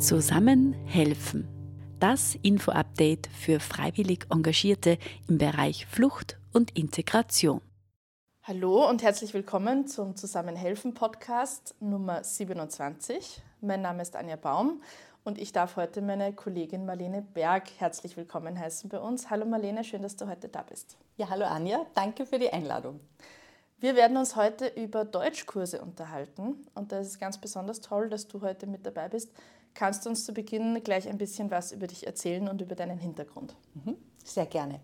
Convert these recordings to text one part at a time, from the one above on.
Zusammen helfen. Das Info-Update für freiwillig Engagierte im Bereich Flucht und Integration. Hallo und herzlich willkommen zum Zusammenhelfen Podcast Nummer 27. Mein Name ist Anja Baum und ich darf heute meine Kollegin Marlene Berg herzlich willkommen heißen bei uns. Hallo Marlene, schön, dass du heute da bist. Ja, hallo Anja, danke für die Einladung. Wir werden uns heute über Deutschkurse unterhalten und da ist es ganz besonders toll, dass du heute mit dabei bist. Kannst du uns zu Beginn gleich ein bisschen was über dich erzählen und über deinen Hintergrund? Mhm, sehr gerne.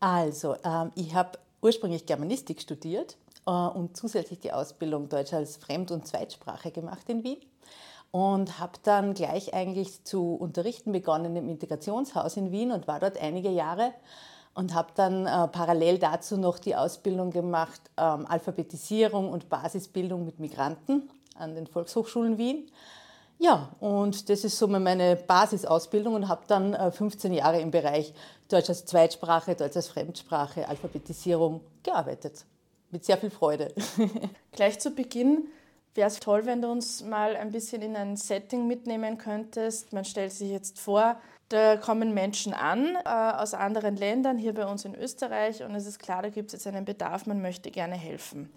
Also, ähm, ich habe ursprünglich Germanistik studiert äh, und zusätzlich die Ausbildung Deutsch als Fremd- und Zweitsprache gemacht in Wien und habe dann gleich eigentlich zu unterrichten begonnen im Integrationshaus in Wien und war dort einige Jahre und habe dann äh, parallel dazu noch die Ausbildung gemacht, ähm, Alphabetisierung und Basisbildung mit Migranten an den Volkshochschulen Wien ja, und das ist so meine Basisausbildung und habe dann 15 äh, Jahre im Bereich Deutsch als Zweitsprache, Deutsch als Fremdsprache, Alphabetisierung gearbeitet. Mit sehr viel Freude. Gleich zu Beginn wäre es toll, wenn du uns mal ein bisschen in ein Setting mitnehmen könntest. Man stellt sich jetzt vor, da kommen Menschen an äh, aus anderen Ländern, hier bei uns in Österreich, und es ist klar, da gibt es jetzt einen Bedarf, man möchte gerne helfen.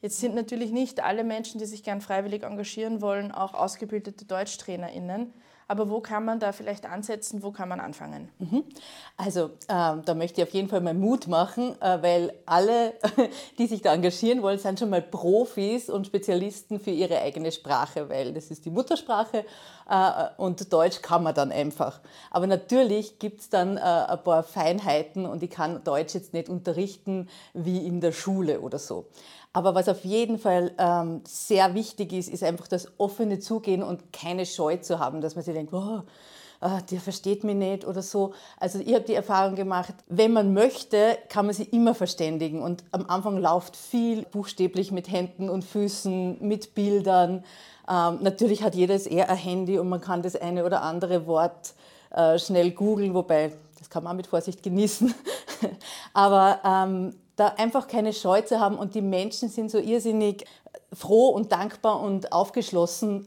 Jetzt sind natürlich nicht alle Menschen, die sich gern freiwillig engagieren wollen, auch ausgebildete DeutschtrainerInnen. Aber wo kann man da vielleicht ansetzen, wo kann man anfangen? Mhm. Also ähm, da möchte ich auf jeden Fall mal Mut machen, äh, weil alle, die sich da engagieren wollen, sind schon mal Profis und Spezialisten für ihre eigene Sprache, weil das ist die Muttersprache äh, und Deutsch kann man dann einfach. Aber natürlich gibt es dann äh, ein paar Feinheiten und ich kann Deutsch jetzt nicht unterrichten wie in der Schule oder so. Aber was auf jeden Fall ähm, sehr wichtig ist, ist einfach das offene Zugehen und keine Scheu zu haben, dass man sich denkt, oh, ah, der versteht mich nicht oder so. Also ich habe die Erfahrung gemacht, wenn man möchte, kann man sich immer verständigen. Und am Anfang läuft viel buchstäblich mit Händen und Füßen, mit Bildern. Ähm, natürlich hat jedes eher ein Handy und man kann das eine oder andere Wort äh, schnell googeln, wobei das kann man auch mit Vorsicht genießen. Aber ähm, da einfach keine Scheu zu haben und die Menschen sind so irrsinnig froh und dankbar und aufgeschlossen,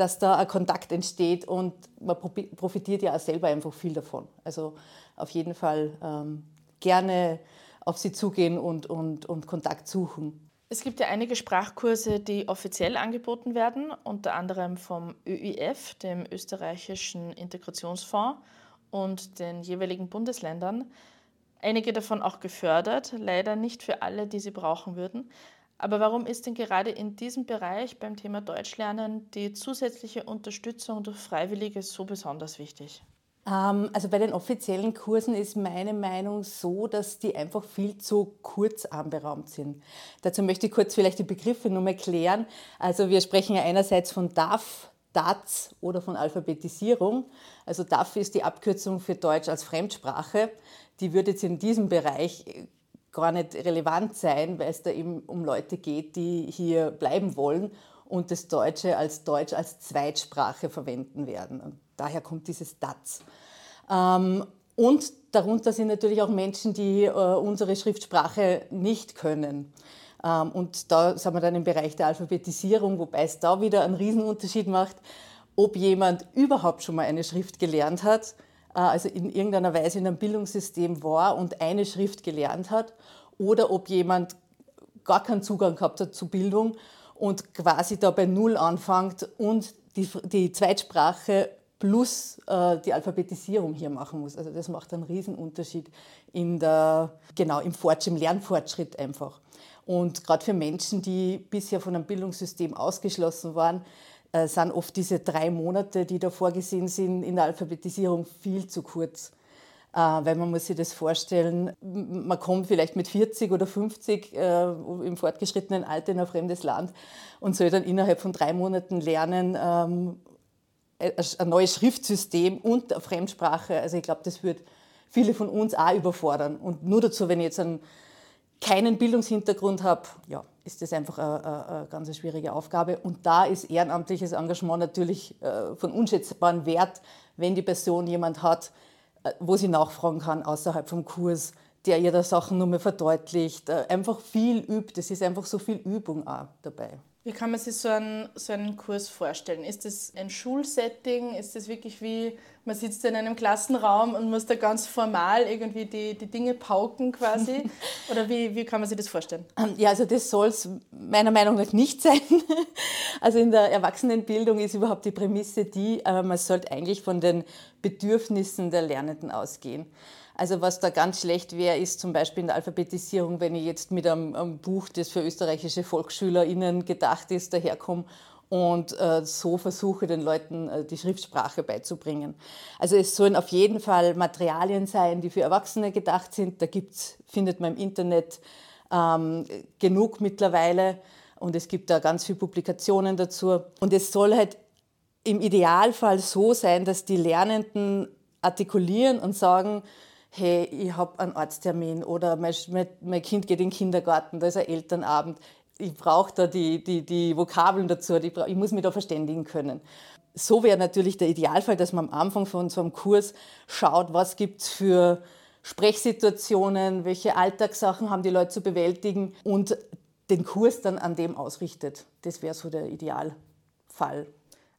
dass da ein Kontakt entsteht und man profitiert ja auch selber einfach viel davon. Also auf jeden Fall ähm, gerne auf sie zugehen und, und, und Kontakt suchen. Es gibt ja einige Sprachkurse, die offiziell angeboten werden, unter anderem vom ÖIF, dem österreichischen Integrationsfonds, und den jeweiligen Bundesländern einige davon auch gefördert, leider nicht für alle, die sie brauchen würden. Aber warum ist denn gerade in diesem Bereich beim Thema Deutschlernen die zusätzliche Unterstützung durch Freiwillige so besonders wichtig? Ähm, also bei den offiziellen Kursen ist meine Meinung so, dass die einfach viel zu kurz anberaumt sind. Dazu möchte ich kurz vielleicht die Begriffe nur mal klären. Also wir sprechen ja einerseits von DAF, DATS oder von Alphabetisierung. Also DAF ist die Abkürzung für Deutsch als Fremdsprache die würde jetzt in diesem Bereich gar nicht relevant sein, weil es da eben um Leute geht, die hier bleiben wollen und das Deutsche als Deutsch als Zweitsprache verwenden werden. Und daher kommt dieses DATS. Ähm, und darunter sind natürlich auch Menschen, die äh, unsere Schriftsprache nicht können. Ähm, und da sind wir dann im Bereich der Alphabetisierung, wobei es da wieder einen Riesenunterschied macht, ob jemand überhaupt schon mal eine Schrift gelernt hat also in irgendeiner Weise in einem Bildungssystem war und eine Schrift gelernt hat oder ob jemand gar keinen Zugang gehabt hat zu Bildung und quasi da bei Null anfängt und die, die Zweitsprache plus äh, die Alphabetisierung hier machen muss. Also das macht einen Riesenunterschied in der, genau, im, im Lernfortschritt einfach. Und gerade für Menschen, die bisher von einem Bildungssystem ausgeschlossen waren, äh, sind oft diese drei Monate, die da vorgesehen sind in der Alphabetisierung, viel zu kurz. Äh, weil man muss sich das vorstellen, man kommt vielleicht mit 40 oder 50 äh, im fortgeschrittenen Alter in ein fremdes Land und soll dann innerhalb von drei Monaten lernen, ähm, ein neues Schriftsystem und eine Fremdsprache. Also ich glaube, das wird viele von uns auch überfordern. Und nur dazu, wenn ich jetzt einen, keinen Bildungshintergrund habe, ja, ist das einfach eine, eine, ganz schwierige Aufgabe. Und da ist ehrenamtliches Engagement natürlich äh, von unschätzbarem Wert, wenn die Person jemand hat, äh, wo sie nachfragen kann außerhalb vom Kurs, der ihr da Sachen nur mehr verdeutlicht, äh, einfach viel übt. Es ist einfach so viel Übung auch dabei. Wie kann man sich so einen, so einen Kurs vorstellen? Ist das ein Schulsetting? Ist das wirklich wie, man sitzt in einem Klassenraum und muss da ganz formal irgendwie die, die Dinge pauken quasi? Oder wie, wie kann man sich das vorstellen? Ja, also das soll es meiner Meinung nach nicht sein. Also in der Erwachsenenbildung ist überhaupt die Prämisse die, äh, man sollte eigentlich von den Bedürfnissen der Lernenden ausgehen. Also was da ganz schlecht wäre, ist zum Beispiel in der Alphabetisierung, wenn ich jetzt mit einem, einem Buch, das für österreichische VolksschülerInnen gedacht ist, daherkomme und äh, so versuche, den Leuten äh, die Schriftsprache beizubringen. Also es sollen auf jeden Fall Materialien sein, die für Erwachsene gedacht sind. Da gibt's, findet man im Internet ähm, genug mittlerweile und es gibt da ganz viele Publikationen dazu. Und es soll halt im Idealfall so sein, dass die Lernenden artikulieren und sagen, hey, ich habe einen Arzttermin oder mein, mein, Kind geht in den Kindergarten, da ist ein Elternabend. Ich brauche da die, die, die Vokabeln dazu, ich, brauch, ich muss mich da verständigen können. So wäre natürlich der Idealfall, dass man am Anfang von so einem Kurs schaut, was gibt es für Sprechsituationen, welche Alltagssachen haben die Leute zu bewältigen und den Kurs dann an dem ausrichtet. Das wäre so der Idealfall.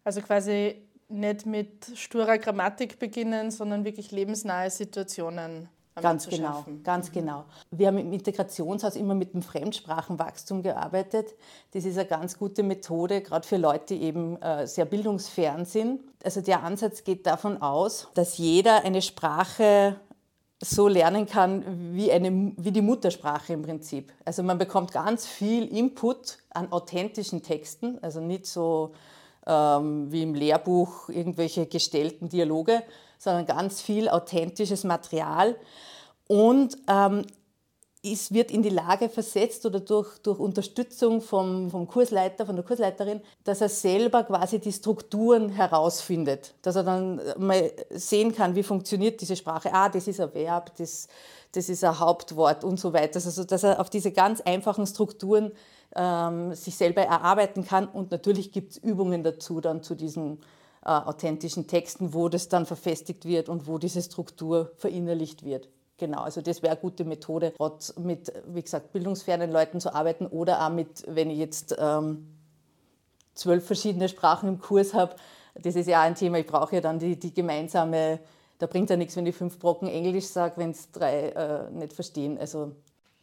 Also quasi nicht mit sturer Grammatik beginnen, sondern wirklich lebensnahe Situationen Ganz genau, ganz mhm. genau. Wir haben im Integrationshaus immer mit dem Fremdsprachenwachstum gearbeitet. Das ist eine ganz gute Methode, gerade für Leute, die eben äh, sehr bildungsfern sind. Also der Ansatz geht davon aus, dass jeder eine Sprache so lernen kann wie, eine, wie die Muttersprache im Prinzip. Also man bekommt ganz viel Input an authentischen Texten, also nicht so ähm, wie im Lehrbuch irgendwelche gestellten Dialoge, sondern ganz viel authentisches Material. Und ähm, es wird in die Lage versetzt oder durch, durch Unterstützung vom, vom Kursleiter, von der Kursleiterin, dass er selber quasi die Strukturen herausfindet. Dass er dann mal sehen kann, wie funktioniert diese Sprache. Ah, das ist ein Verb, das, das ist ein Hauptwort und so weiter. Also, dass er auf diese ganz einfachen Strukturen ähm, sich selber erarbeiten kann. Und natürlich gibt es Übungen dazu, dann zu diesen äh, authentischen Texten, wo das dann verfestigt wird und wo diese Struktur verinnerlicht wird. Genau, also das wäre eine gute Methode, trotz mit, wie gesagt, bildungsfernen Leuten zu arbeiten oder auch mit, wenn ich jetzt ähm, zwölf verschiedene Sprachen im Kurs habe. Das ist ja auch ein Thema, ich brauche ja dann die, die gemeinsame, da bringt ja nichts, wenn ich fünf Brocken Englisch sage, wenn es drei äh, nicht verstehen. Also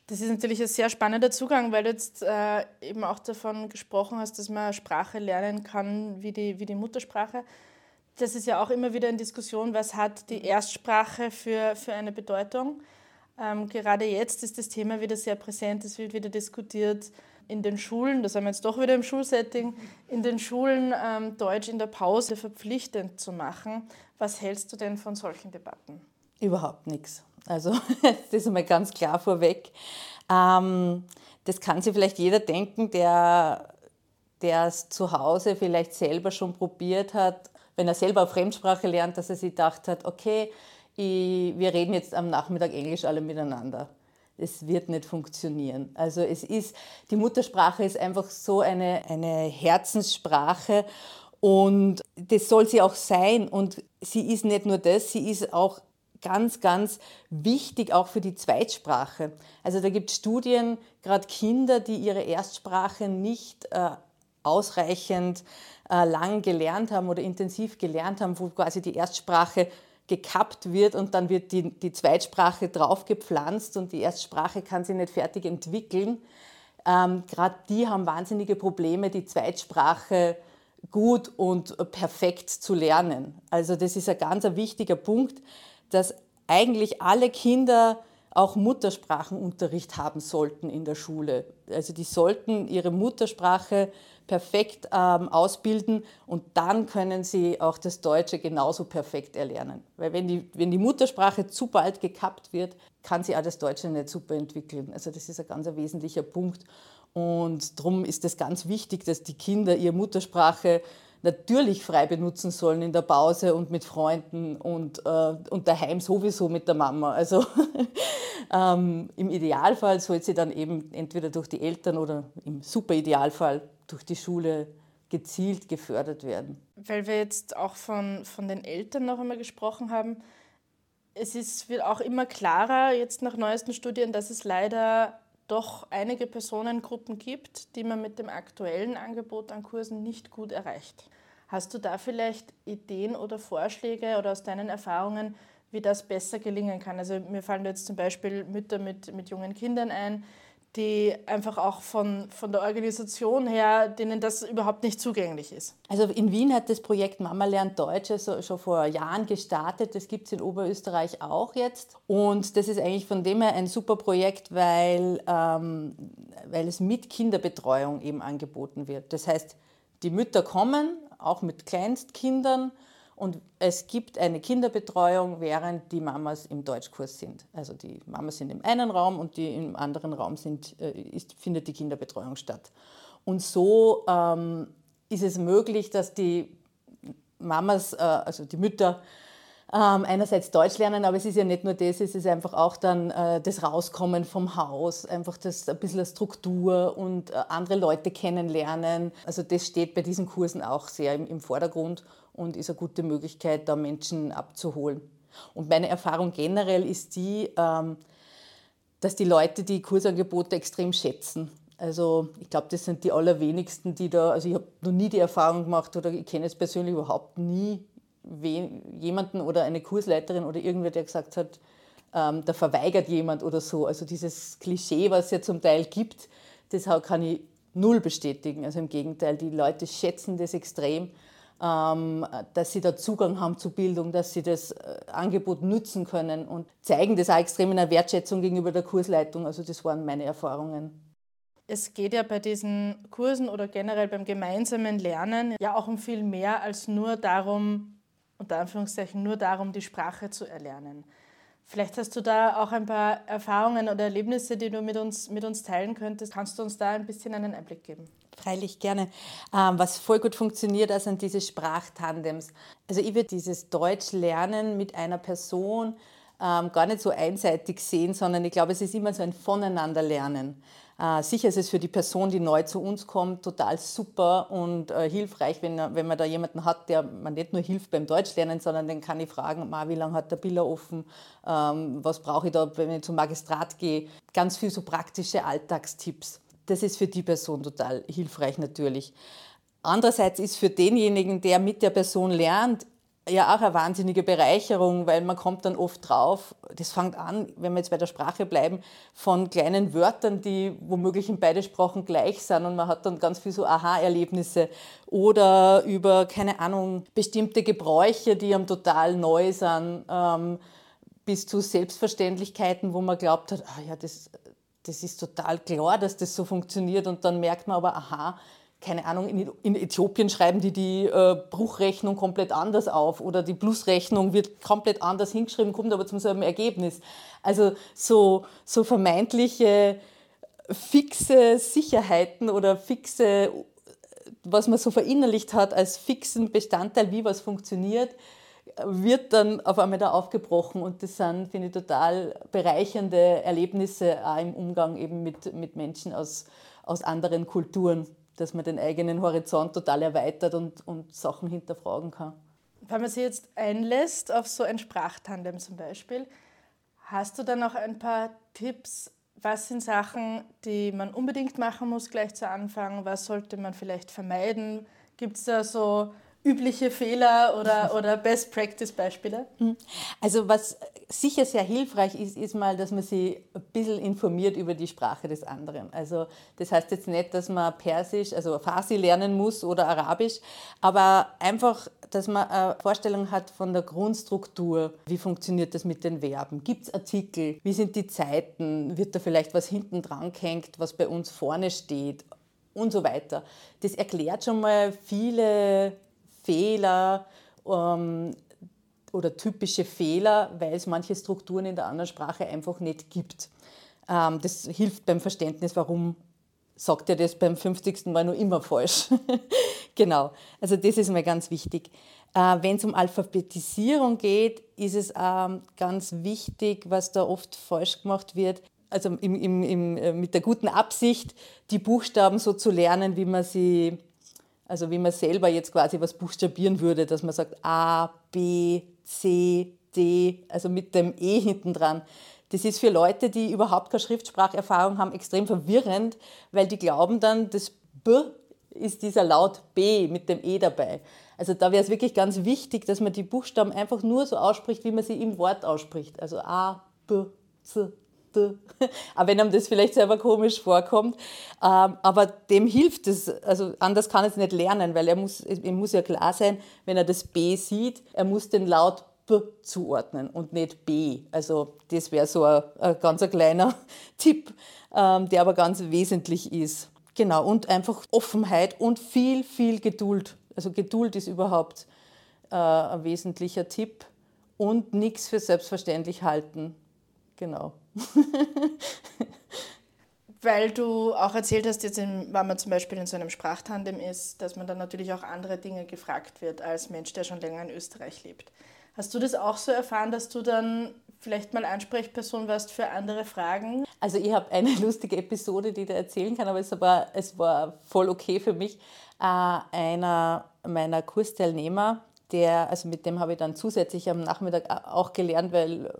das ist natürlich ein sehr spannender Zugang, weil du jetzt äh, eben auch davon gesprochen hast, dass man Sprache lernen kann wie die, wie die Muttersprache. Das ist ja auch immer wieder in Diskussion, was hat die Erstsprache für, für eine Bedeutung. Ähm, gerade jetzt ist das Thema wieder sehr präsent, es wird wieder diskutiert in den Schulen, da sind wir jetzt doch wieder im Schulsetting, in den Schulen ähm, Deutsch in der Pause verpflichtend zu machen. Was hältst du denn von solchen Debatten? Überhaupt nichts. Also das ist einmal ganz klar vorweg. Ähm, das kann sich vielleicht jeder denken, der, es zu Hause vielleicht selber schon probiert hat, wenn er selber Fremdsprache lernt, dass er sich gedacht hat, okay, ich, wir reden jetzt am Nachmittag Englisch alle miteinander. Es wird nicht funktionieren. Also es ist, die Muttersprache ist einfach so eine, eine Herzenssprache und das soll sie auch sein. Und sie ist nicht nur das, sie ist auch ganz, ganz wichtig auch für die Zweitsprache. Also da gibt es Studien, gerade Kinder, die ihre Erstsprache nicht äh, ausreichend äh, lang gelernt haben oder intensiv gelernt haben, wo quasi die Erstsprache gekappt wird und dann wird die, die Zweitsprache draufgepflanzt und die Erstsprache kann sich nicht fertig entwickeln. Ähm, gerade die haben wahnsinnige Probleme, die Zweitsprache gut und perfekt zu lernen. Also das ist ein ganz ein wichtiger Punkt, dass eigentlich alle Kinder auch Muttersprachenunterricht haben sollten in der Schule. Also die sollten ihre Muttersprache perfekt ähm, ausbilden und dann können sie auch das Deutsche genauso perfekt erlernen. Weil wenn die, wenn die Muttersprache zu bald gekappt wird, kann sie auch das Deutsche nicht super entwickeln. Also das ist ein ganz wesentlicher Punkt. Und darum ist es ganz wichtig, dass die Kinder ihre Muttersprache natürlich frei benutzen sollen in der Pause und mit Freunden und, äh, und daheim sowieso mit der Mama. Also ähm, im Idealfall soll sie dann eben entweder durch die Eltern oder im Superidealfall durch die Schule gezielt gefördert werden. Weil wir jetzt auch von, von den Eltern noch einmal gesprochen haben, es ist, wird auch immer klarer, jetzt nach neuesten Studien, dass es leider doch einige Personengruppen gibt, die man mit dem aktuellen Angebot an Kursen nicht gut erreicht. Hast du da vielleicht Ideen oder Vorschläge oder aus deinen Erfahrungen, wie das besser gelingen kann? Also mir fallen jetzt zum Beispiel Mütter mit, mit jungen Kindern ein, die einfach auch von, von der Organisation her, denen das überhaupt nicht zugänglich ist. Also in Wien hat das Projekt Mama lernt Deutsch also schon vor Jahren gestartet. Das gibt es in Oberösterreich auch jetzt. Und das ist eigentlich von dem her ein super Projekt, weil, ähm, weil es mit Kinderbetreuung eben angeboten wird. Das heißt, die Mütter kommen, auch mit Kleinstkindern, und es gibt eine Kinderbetreuung, während die Mamas im Deutschkurs sind. Also die Mamas sind im einen Raum und die im anderen Raum sind, äh, ist, findet die Kinderbetreuung statt. Und so ähm, ist es möglich, dass die Mamas, äh, also die Mütter, ähm, einerseits Deutsch lernen, aber es ist ja nicht nur das, es ist einfach auch dann äh, das Rauskommen vom Haus, einfach das ein bisschen Struktur und äh, andere Leute kennenlernen. Also das steht bei diesen Kursen auch sehr im, im Vordergrund und ist eine gute Möglichkeit, da Menschen abzuholen. Und meine Erfahrung generell ist die, ähm, dass die Leute die Kursangebote extrem schätzen. Also ich glaube, das sind die allerwenigsten, die da, also ich habe noch nie die Erfahrung gemacht oder ich kenne es persönlich überhaupt nie jemanden oder eine Kursleiterin oder irgendwer, der gesagt hat, ähm, da verweigert jemand oder so. Also dieses Klischee, was es ja zum Teil gibt, das kann ich null bestätigen. Also im Gegenteil, die Leute schätzen das extrem ähm, dass sie da Zugang haben zu Bildung, dass sie das äh, Angebot nutzen können und zeigen das auch extrem in der Wertschätzung gegenüber der Kursleitung. Also das waren meine Erfahrungen. Es geht ja bei diesen Kursen oder generell beim gemeinsamen Lernen ja auch um viel mehr als nur darum, unter Anführungszeichen, nur darum, die Sprache zu erlernen. Vielleicht hast du da auch ein paar Erfahrungen oder Erlebnisse, die du mit uns, mit uns teilen könntest. Kannst du uns da ein bisschen einen Einblick geben? Freilich gerne. Ähm, was voll gut funktioniert, das sind diese Sprachtandems. Also ich würde dieses Deutsch lernen mit einer Person ähm, gar nicht so einseitig sehen, sondern ich glaube, es ist immer so ein Voneinanderlernen. Äh, sicher ist es für die Person, die neu zu uns kommt, total super und äh, hilfreich, wenn, wenn man da jemanden hat, der man nicht nur hilft beim Deutschlernen, sondern den kann ich fragen, wie lange hat der Biller offen, ähm, was brauche ich da, wenn ich zum Magistrat gehe. Ganz viel so praktische Alltagstipps. Das ist für die Person total hilfreich natürlich. Andererseits ist für denjenigen, der mit der Person lernt, ja auch eine wahnsinnige Bereicherung, weil man kommt dann oft drauf, das fängt an, wenn wir jetzt bei der Sprache bleiben, von kleinen Wörtern, die womöglich in beide Sprachen gleich sind und man hat dann ganz viel so Aha-Erlebnisse oder über, keine Ahnung, bestimmte Gebräuche, die am total neu sind, ähm, bis zu Selbstverständlichkeiten, wo man glaubt hat, ah ja, das, das ist total klar, dass das so funktioniert und dann merkt man aber, aha, keine Ahnung, in, Äthiopien schreiben die die äh, Bruchrechnung komplett anders auf oder die Plusrechnung wird komplett anders hingeschrieben, kommt aber zum selben Ergebnis. Also so, so vermeintliche fixe Sicherheiten oder fixe, was man so verinnerlicht hat als fixen Bestandteil, wie was funktioniert, wird dann auf einmal da aufgebrochen und das sind, finde ich, total bereichernde Erlebnisse auch im Umgang eben mit, mit Menschen aus, aus anderen Kulturen dass man den eigenen Horizont total erweitert und, und Sachen hinterfragen kann. Wenn man sich jetzt einlässt auf so ein Sprachtandem zum Beispiel, hast du dann noch ein paar Tipps, was sind Sachen, die man unbedingt machen muss gleich zu Anfang? Was sollte man vielleicht vermeiden? Gibt es da so übliche Fehler oder, oder Best-Practice-Beispiele? Hm. Also was sicher sehr hilfreich ist, ist mal, dass man sich ein bisschen informiert über die Sprache des anderen. Also das heißt jetzt nicht, dass man Persisch, also Farsi lernen muss oder Arabisch, aber einfach, dass man eine Vorstellung hat von der Grundstruktur. Wie funktioniert das mit den Verben? Gibt es Artikel? Wie sind die Zeiten? Wird da vielleicht was hinten dran gehängt, was bei uns vorne steht? Und so weiter. Das erklärt schon mal viele Fehler ähm, oder typische Fehler, weil es manche Strukturen in der anderen Sprache einfach nicht gibt. Ähm, das hilft beim Verständnis, warum sagt er das beim 50. Mal nur immer falsch. genau, also das ist mir ganz wichtig. Äh, Wenn es um Alphabetisierung geht, ist es ähm, ganz wichtig, was da oft falsch gemacht wird, also im, im, im, äh, mit der guten Absicht, die Buchstaben so zu lernen, wie man sie also wie man selber jetzt quasi was buchstabieren würde, dass man sagt A, B, C, D, also mit dem E hinten dran. Das ist für Leute, die überhaupt keine Schriftspracherfahrung haben, extrem verwirrend, weil die glauben dann, das B ist dieser Laut B mit dem E dabei. Also da wäre es wirklich ganz wichtig, dass man die Buchstaben einfach nur so ausspricht, wie man sie im Wort ausspricht. Also A, B, C. Auch wenn einem das vielleicht selber komisch vorkommt. Ähm, aber dem hilft es. Also anders kann er es nicht lernen, weil er muss, ihm muss ja klar sein, wenn er das B sieht, er muss den Laut B zuordnen und nicht B. Also das wäre so ein, ein ganz ein kleiner Tipp, ähm, der aber ganz wesentlich ist. Genau, und einfach Offenheit und viel, viel Geduld. Also Geduld ist überhaupt äh, ein wesentlicher Tipp und nichts für selbstverständlich halten. Genau. Weil du auch erzählt hast, jetzt in, wenn man zum Beispiel in so einem Sprachtandem ist, dass man dann natürlich auch andere Dinge gefragt wird als Mensch, der schon länger in Österreich lebt. Hast du das auch so erfahren, dass du dann vielleicht mal Ansprechperson warst für andere Fragen? Also ich habe eine lustige Episode, die ich da erzählen kann, aber es war, es war voll okay für mich. Äh, einer meiner Kursteilnehmer, der, also mit dem habe ich dann zusätzlich am Nachmittag auch gelernt, weil äh,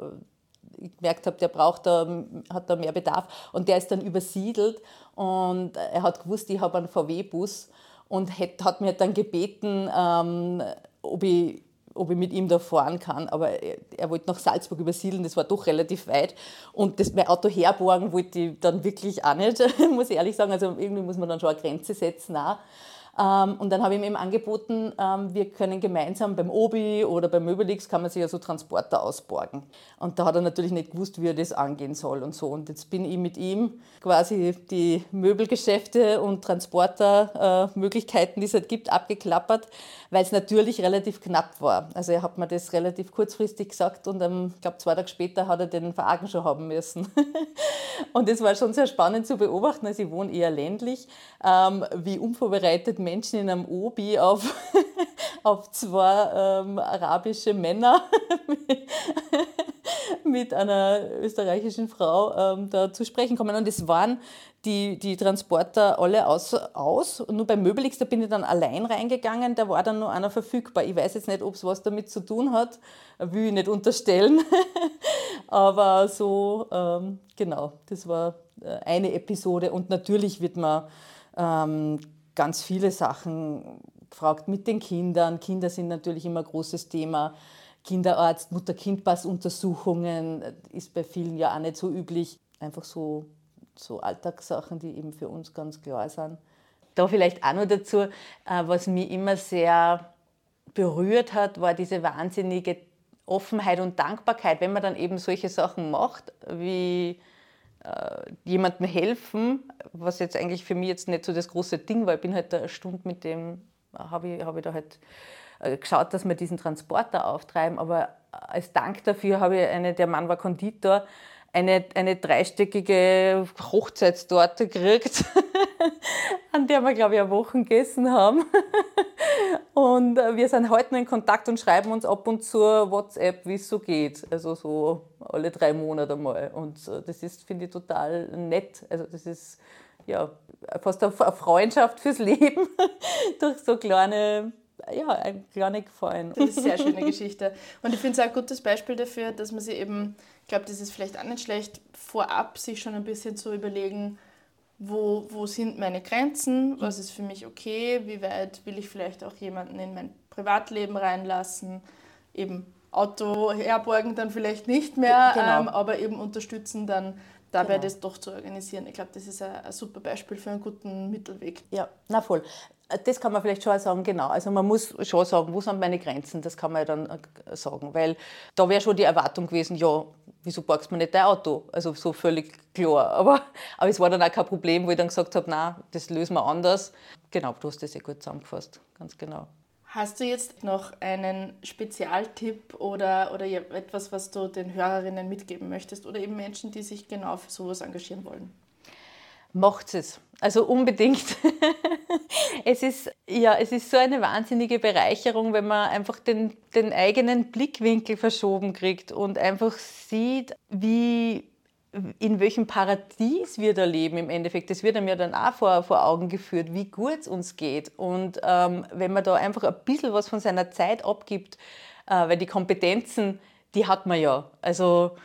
ich gemerkt habe, der braucht da, hat da mehr Bedarf. Und der ist dann übersiedelt und er hat gewusst, ich habe einen VW-Bus und hat, hat mir dann gebeten, ähm, ob ich ob ich mit ihm da fahren kann. Aber er, er wollte nach Salzburg übersiedeln, das war doch relativ weit. Und das, mein Auto herborgen wollte ich dann wirklich auch nicht, muss ich ehrlich sagen. Also irgendwie muss man dann schon eine Grenze setzen. Auch. Ähm, und dann habe ich ihm eben angeboten, ähm, wir können gemeinsam beim Obi oder beim Möbelix kann man sich ja so Transporter ausborgen. Und da hat er natürlich nicht gewusst, wie er das angehen soll und so. Und jetzt bin ich mit ihm quasi die Möbelgeschäfte und Transportermöglichkeiten, die es halt gibt, abgeklappert, weil es natürlich relativ knapp war. Also er hat mir das relativ kurzfristig gesagt und ich glaube zwei Tage später hat er den Verargen schon haben müssen. und es war schon sehr spannend zu beobachten. Also ich wohne eher ländlich, ähm, wie unvorbereitet Menschen in einem Obi auf, auf zwei ähm, arabische Männer mit einer österreichischen Frau ähm, da zu sprechen kommen. Und es waren die, die Transporter alle aus, aus. Und nur beim Möbelix, da bin ich dann allein reingegangen, da war dann nur einer verfügbar. Ich weiß jetzt nicht, ob es was damit zu tun hat, will ich nicht unterstellen. Aber so, ähm, genau, das war äh, eine Episode. Und natürlich wird man ähm, ganz viele Sachen gefragt mit den Kindern. Kinder sind natürlich immer ein großes Thema. Kinderarzt, Mutter-Kind-Pass-Untersuchungen ist bei vielen ja auch nicht so üblich. Einfach so, so Alltagssachen, die eben für uns ganz klar sind. Da vielleicht auch noch dazu, äh, was mich immer sehr berührt hat, war diese wahnsinnige Offenheit und Dankbarkeit, wenn man dann eben solche Sachen macht, wie äh, jemandem helfen, was jetzt eigentlich für mich jetzt nicht so das große Ding war. Ich bin halt eine Stunde mit dem, habe ich, hab ich da halt äh, geschaut, dass wir diesen Transporter auftreiben, aber als Dank dafür habe ich eine, der Mann war Konditor, eine, eine dreistöckige Hochzeitstorte gekriegt, an der wir, glaube ich, eine Woche gegessen haben. Und äh, wir sind heute noch in Kontakt und schreiben uns ab und zu WhatsApp, wie es so geht. Also so alle drei Monate mal. Und äh, das ist, finde ich, total nett. Also das ist ja fast eine Freundschaft fürs Leben durch so kleine ja, ein kleiner Gefallen. Das ist eine sehr schöne Geschichte. Und ich finde es auch ein gutes Beispiel dafür, dass man sich eben, ich glaube, das ist vielleicht auch nicht schlecht, vorab sich schon ein bisschen zu überlegen, wo, wo sind meine Grenzen, was ist für mich okay, wie weit will ich vielleicht auch jemanden in mein Privatleben reinlassen, eben Auto herborgen dann vielleicht nicht mehr, genau. ähm, aber eben unterstützen dann dabei genau. das doch zu organisieren. Ich glaube, das ist ein, ein, super Beispiel für einen guten Mittelweg. Ja, na voll. Das kann man vielleicht schon sagen, genau. Also man muss schon sagen, wo sind meine Grenzen, das kann man ja dann äh, sagen. Weil da wäre schon die Erwartung gewesen, ja, wieso parkst du nicht dein Auto? Also so völlig klar. Aber, aber es war dann auch kein Problem, wo ich dann gesagt habe, nein, das lösen wir anders. Genau, du hast das sehr gut zusammengefasst, ganz genau. Hast du jetzt noch einen Spezialtipp oder, oder etwas, was du den Hörerinnen mitgeben möchtest oder eben Menschen, die sich genau für sowas engagieren wollen? Macht es. Also unbedingt. es, ist, ja, es ist so eine wahnsinnige Bereicherung, wenn man einfach den, den eigenen Blickwinkel verschoben kriegt und einfach sieht, wie in welchem Paradies wir da leben im Endeffekt. Das wird einem ja dann auch vor, vor Augen geführt, wie gut es uns geht. Und ähm, wenn man da einfach ein bisschen was von seiner Zeit abgibt, äh, weil die Kompetenzen, die hat man ja. Also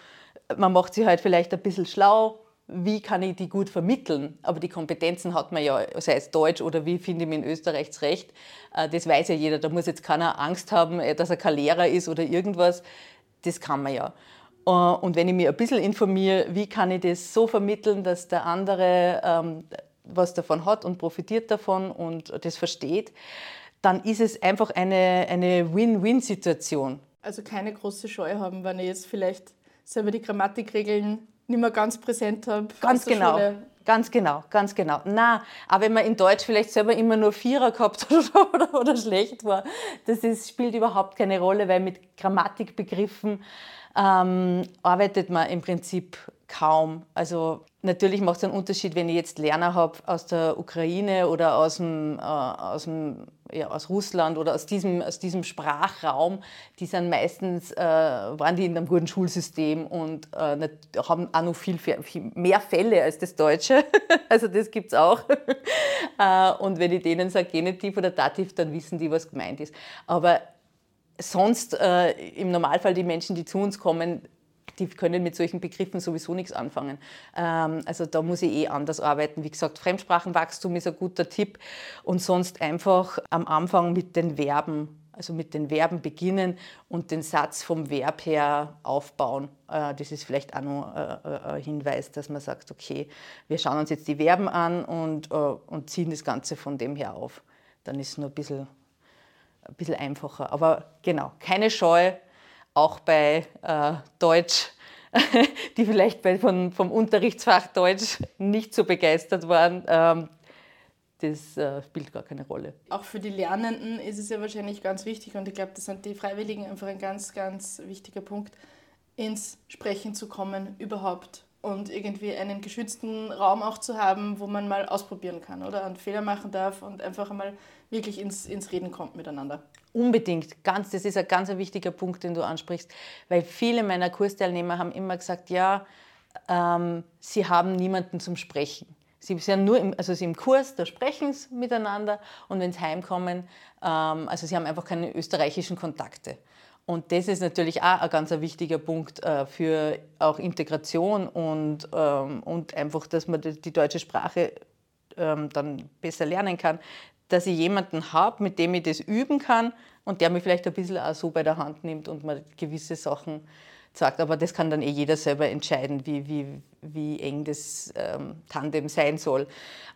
man macht sich halt vielleicht ein bisschen schlau, wie kann ich die gut vermitteln? Aber die Kompetenzen hat man ja, sei es Deutsch oder wie finde ich mich in Österreichs Recht, äh, das weiß ja jeder. Da muss jetzt keiner Angst haben, äh, dass er kein Lehrer ist oder irgendwas. Das kann man ja. Äh, und wenn ich mich ein bisschen informiere, wie kann ich das so vermitteln, dass der andere ähm, was davon hat und profitiert davon und das versteht, dann ist es einfach eine, eine Win-Win-Situation. Also keine große Scheu haben, wenn ich jetzt vielleicht selber die Grammatikregeln nicht mehr ganz präsent habe. Ganz genau. Schule. Ganz genau, ganz genau. Na, aber wenn man in Deutsch vielleicht selber immer nur Vierer gehabt hat oder, oder, schlecht war, das ist, spielt überhaupt keine Rolle, weil mit Grammatikbegriffen ähm, arbeitet man im Prinzip kaum. Also natürlich macht es einen Unterschied, wenn ich jetzt Lerner habe aus der Ukraine oder aus, dem, äh, aus, dem, ja, aus Russland oder aus diesem, aus diesem Sprachraum. Die sind meistens, äh, waren die in einem guten Schulsystem und äh, haben auch noch viel, viel, mehr Fälle als das Deutsche. also das gibt es auch. Äh, und wenn ich denen sage Genitiv oder Dativ, dann wissen die, was gemeint ist. Aber sonst äh, im Normalfall die Menschen, die zu uns kommen, die können mit solchen Begriffen sowieso nichts anfangen. Ähm, also da muss ich eh anders arbeiten. Wie gesagt, Fremdsprachenwachstum ist ein guter Tipp und sonst einfach am Anfang mit den Verben, also mit den Verben beginnen und den Satz vom Verb her aufbauen. Äh, das ist vielleicht auch noch äh, ein Hinweis, dass man sagt, okay, wir schauen uns jetzt die Verben an und, äh, und ziehen das Ganze von dem her auf. Dann ist es nur ein bisschen, ein bisschen einfacher. Aber genau, keine Scheu, auch bei äh, Deutsch, die vielleicht bei, von, vom Unterrichtsfach Deutsch nicht so begeistert waren. Ähm, das äh, spielt gar keine Rolle. Auch für die Lernenden ist es ja wahrscheinlich ganz wichtig und ich glaube, das sind die Freiwilligen einfach ein ganz, ganz wichtiger Punkt, ins Sprechen zu kommen überhaupt und irgendwie einen geschützten Raum auch zu haben, wo man mal ausprobieren kann oder und Fehler machen darf und einfach einmal wirklich ins, ins Reden kommt miteinander. Unbedingt, ganz, das ist ein ganz wichtiger Punkt, den du ansprichst, weil viele meiner Kursteilnehmer haben immer gesagt, ja, ähm, sie haben niemanden zum Sprechen. Sie sind nur im, also sie im Kurs, da sprechen sie miteinander und wenn sie heimkommen, ähm, also sie haben einfach keine österreichischen Kontakte. Und das ist natürlich auch ein ganz wichtiger Punkt äh, für auch Integration und, ähm, und einfach, dass man die, deutsche Sprache ähm, dann besser lernen kann, dass ich jemanden habe, mit dem ich das üben kann und der mich vielleicht ein bisschen auch so bei der Hand nimmt und mir gewisse Sachen sagt. Aber das kann dann eh jeder selber entscheiden, wie, wie, wie eng das ähm, Tandem sein soll.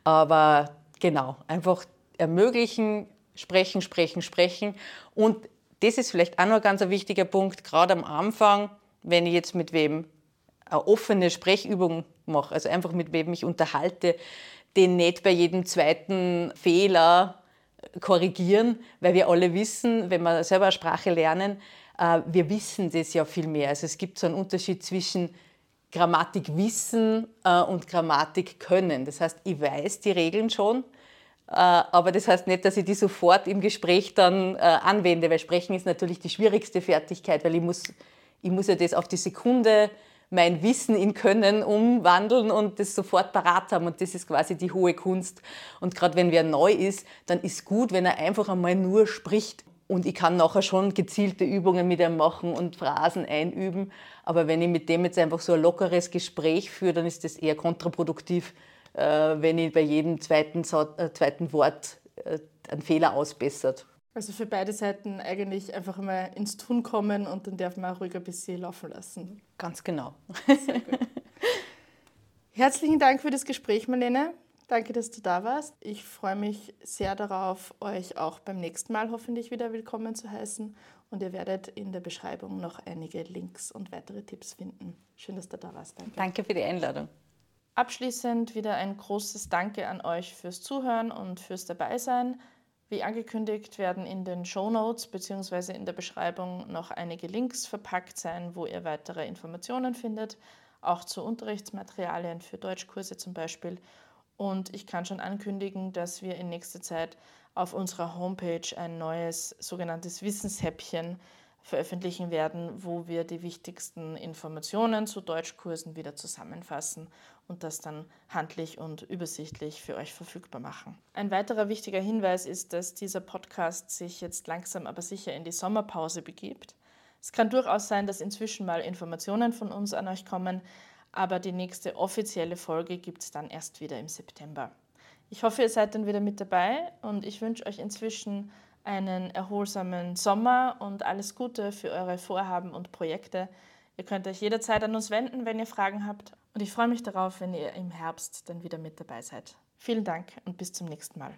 Aber genau, einfach ermöglichen, sprechen, sprechen, sprechen. Und das ist vielleicht auch noch ein ganz wichtiger Punkt, gerade am Anfang, wenn ich jetzt mit wem eine offene Sprechübung mache, also einfach mit wem ich unterhalte, den nicht bei jedem zweiten Fehler korrigieren, weil wir alle wissen, wenn wir selber eine Sprache lernen, äh, wir wissen das ja viel mehr. Also es gibt so einen Unterschied zwischen Grammatik wissen äh, und Grammatik können. Das heißt, ich weiß die Regeln schon, äh, aber das heißt nicht, dass ich die sofort im Gespräch dann anwende, weil Sprechen ist natürlich die schwierigste Fertigkeit, weil ich muss, ich muss ja das auf die Sekunde mein Wissen in Können umwandeln und das sofort parat haben. Und das ist quasi die hohe Kunst. Und gerade wenn wer neu ist, dann ist gut, wenn er einfach einmal nur spricht. Und ich kann nachher schon gezielte Übungen mit ihm machen und Phrasen einüben. Aber wenn ich mit dem jetzt einfach so ein lockeres Gespräch führe, dann ist das eher kontraproduktiv, äh, wenn ich bei jedem zweiten, äh, zweiten Wort äh, einen Fehler ausbessert. Also für beide Seiten eigentlich einfach mal ins Tun kommen und dann darf man auch ruhig ein bisschen laufen lassen. Ganz genau. Herzlichen Dank für das Gespräch, Marlene. Danke, dass du da warst. Ich freue mich sehr darauf, euch auch beim nächsten Mal hoffentlich wieder willkommen zu heißen. Und ihr werdet in der Beschreibung noch einige Links und weitere Tipps finden. Schön, dass du da warst. Danke. Danke für die Einladung. Abschließend wieder ein großes Danke an euch fürs Zuhören und fürs Dabeisein. Wie angekündigt werden in den Show Notes bzw. in der Beschreibung noch einige Links verpackt sein, wo ihr weitere Informationen findet, auch zu Unterrichtsmaterialien für Deutschkurse zum Beispiel. Und ich kann schon ankündigen, dass wir in nächster Zeit auf unserer Homepage ein neues sogenanntes Wissenshäppchen veröffentlichen werden, wo wir die wichtigsten Informationen zu Deutschkursen wieder zusammenfassen und das dann handlich und übersichtlich für euch verfügbar machen. Ein weiterer wichtiger Hinweis ist, dass dieser Podcast sich jetzt langsam aber sicher in die Sommerpause begibt. Es kann durchaus sein, dass inzwischen mal Informationen von uns an euch kommen, aber die nächste offizielle Folge gibt es dann erst wieder im September. Ich hoffe, ihr seid dann wieder mit dabei und ich wünsche euch inzwischen einen erholsamen Sommer und alles Gute für eure Vorhaben und Projekte. Ihr könnt euch jederzeit an uns wenden, wenn ihr Fragen habt. Und ich freue mich darauf, wenn ihr im Herbst dann wieder mit dabei seid. Vielen Dank und bis zum nächsten Mal.